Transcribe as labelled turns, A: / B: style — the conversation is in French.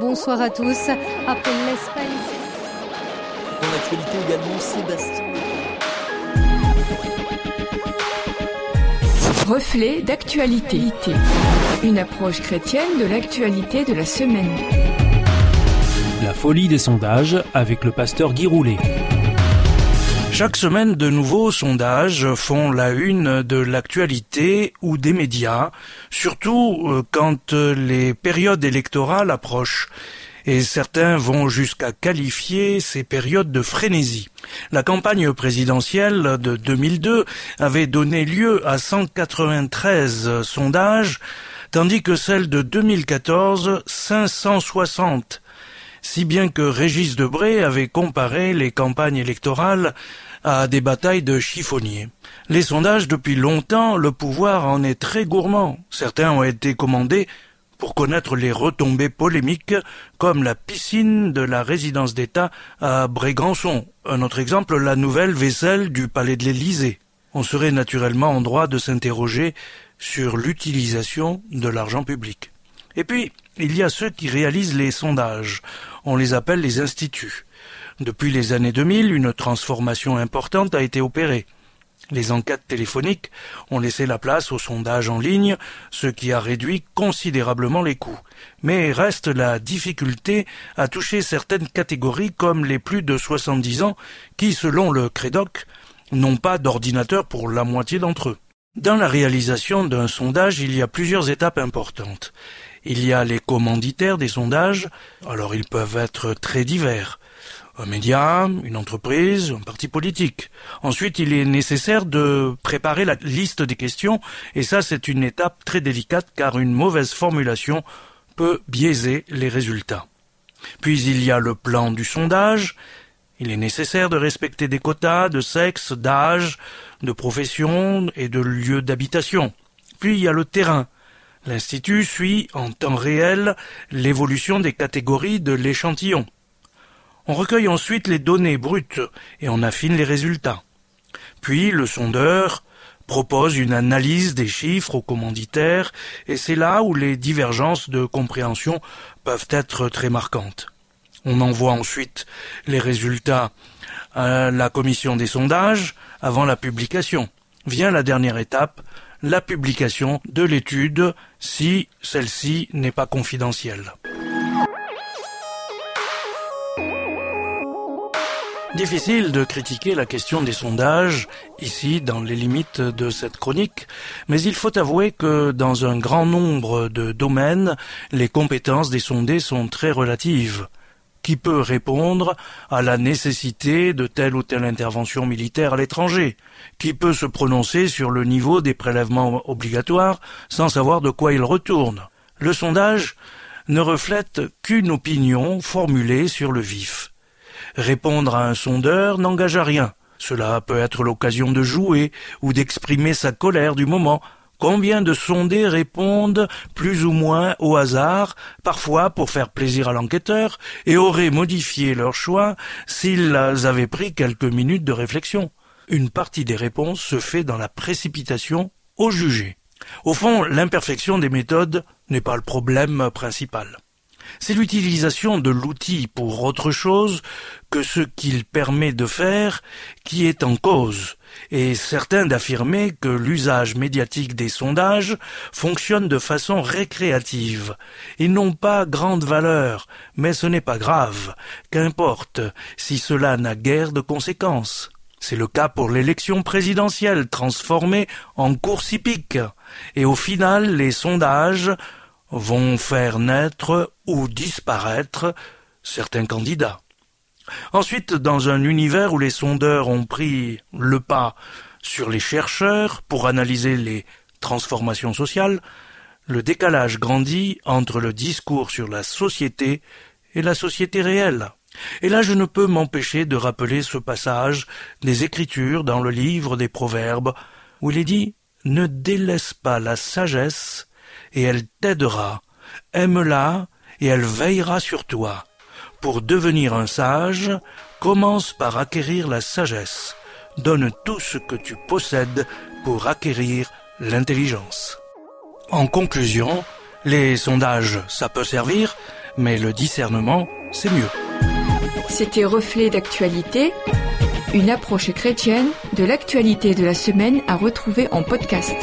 A: Bonsoir à tous. Après l'Espagne.
B: Dans l'actualité également, Sébastien.
C: Reflet d'actualité. Une approche chrétienne de l'actualité de la semaine.
D: La folie des sondages avec le pasteur Guy Roulet.
E: Chaque semaine, de nouveaux sondages font la une de l'actualité ou des médias, surtout euh, quand euh, les périodes électorales approchent. Et certains vont jusqu'à qualifier ces périodes de frénésie. La campagne présidentielle de 2002 avait donné lieu à 193 sondages, tandis que celle de 2014, 560 si bien que Régis Debray avait comparé les campagnes électorales à des batailles de chiffonniers. Les sondages, depuis longtemps, le pouvoir en est très gourmand. Certains ont été commandés pour connaître les retombées polémiques, comme la piscine de la résidence d'État à Brégançon. Un autre exemple, la nouvelle vaisselle du palais de l'Élysée. On serait naturellement en droit de s'interroger sur l'utilisation de l'argent public. Et puis, il y a ceux qui réalisent les sondages. On les appelle les instituts. Depuis les années 2000, une transformation importante a été opérée. Les enquêtes téléphoniques ont laissé la place aux sondages en ligne, ce qui a réduit considérablement les coûts. Mais reste la difficulté à toucher certaines catégories comme les plus de 70 ans qui, selon le Crédoc, n'ont pas d'ordinateur pour la moitié d'entre eux. Dans la réalisation d'un sondage, il y a plusieurs étapes importantes. Il y a les commanditaires des sondages, alors ils peuvent être très divers un média, une entreprise, un parti politique. Ensuite, il est nécessaire de préparer la liste des questions, et ça c'est une étape très délicate car une mauvaise formulation peut biaiser les résultats. Puis il y a le plan du sondage. Il est nécessaire de respecter des quotas de sexe, d'âge, de profession et de lieu d'habitation. Puis il y a le terrain. L'Institut suit en temps réel l'évolution des catégories de l'échantillon. On recueille ensuite les données brutes et on affine les résultats. Puis le sondeur propose une analyse des chiffres aux commanditaires et c'est là où les divergences de compréhension peuvent être très marquantes. On envoie ensuite les résultats à la commission des sondages avant la publication. Vient la dernière étape, la publication de l'étude si celle-ci n'est pas confidentielle. Difficile de critiquer la question des sondages, ici, dans les limites de cette chronique, mais il faut avouer que dans un grand nombre de domaines, les compétences des sondés sont très relatives. Qui peut répondre à la nécessité de telle ou telle intervention militaire à l'étranger Qui peut se prononcer sur le niveau des prélèvements obligatoires sans savoir de quoi il retourne Le sondage ne reflète qu'une opinion formulée sur le vif. Répondre à un sondeur n'engage à rien. Cela peut être l'occasion de jouer ou d'exprimer sa colère du moment. Combien de sondés répondent plus ou moins au hasard, parfois pour faire plaisir à l'enquêteur, et auraient modifié leur choix s'ils avaient pris quelques minutes de réflexion? Une partie des réponses se fait dans la précipitation au jugé. Au fond, l'imperfection des méthodes n'est pas le problème principal. C'est l'utilisation de l'outil pour autre chose que ce qu'il permet de faire qui est en cause, et certain d'affirmer que l'usage médiatique des sondages fonctionne de façon récréative. Ils n'ont pas grande valeur, mais ce n'est pas grave, qu'importe si cela n'a guère de conséquences. C'est le cas pour l'élection présidentielle transformée en course hippique, et au final les sondages vont faire naître ou disparaître certains candidats. Ensuite, dans un univers où les sondeurs ont pris le pas sur les chercheurs pour analyser les transformations sociales, le décalage grandit entre le discours sur la société et la société réelle. Et là je ne peux m'empêcher de rappeler ce passage des Écritures dans le livre des Proverbes, où il est dit Ne délaisse pas la sagesse et elle t'aidera. Aime-la, et elle veillera sur toi. Pour devenir un sage, commence par acquérir la sagesse. Donne tout ce que tu possèdes pour acquérir l'intelligence. En conclusion, Les sondages, ça peut servir, mais le discernement, c'est mieux.
C: C'était Reflet d'actualité, une approche chrétienne de l'actualité de la semaine à retrouver en podcast.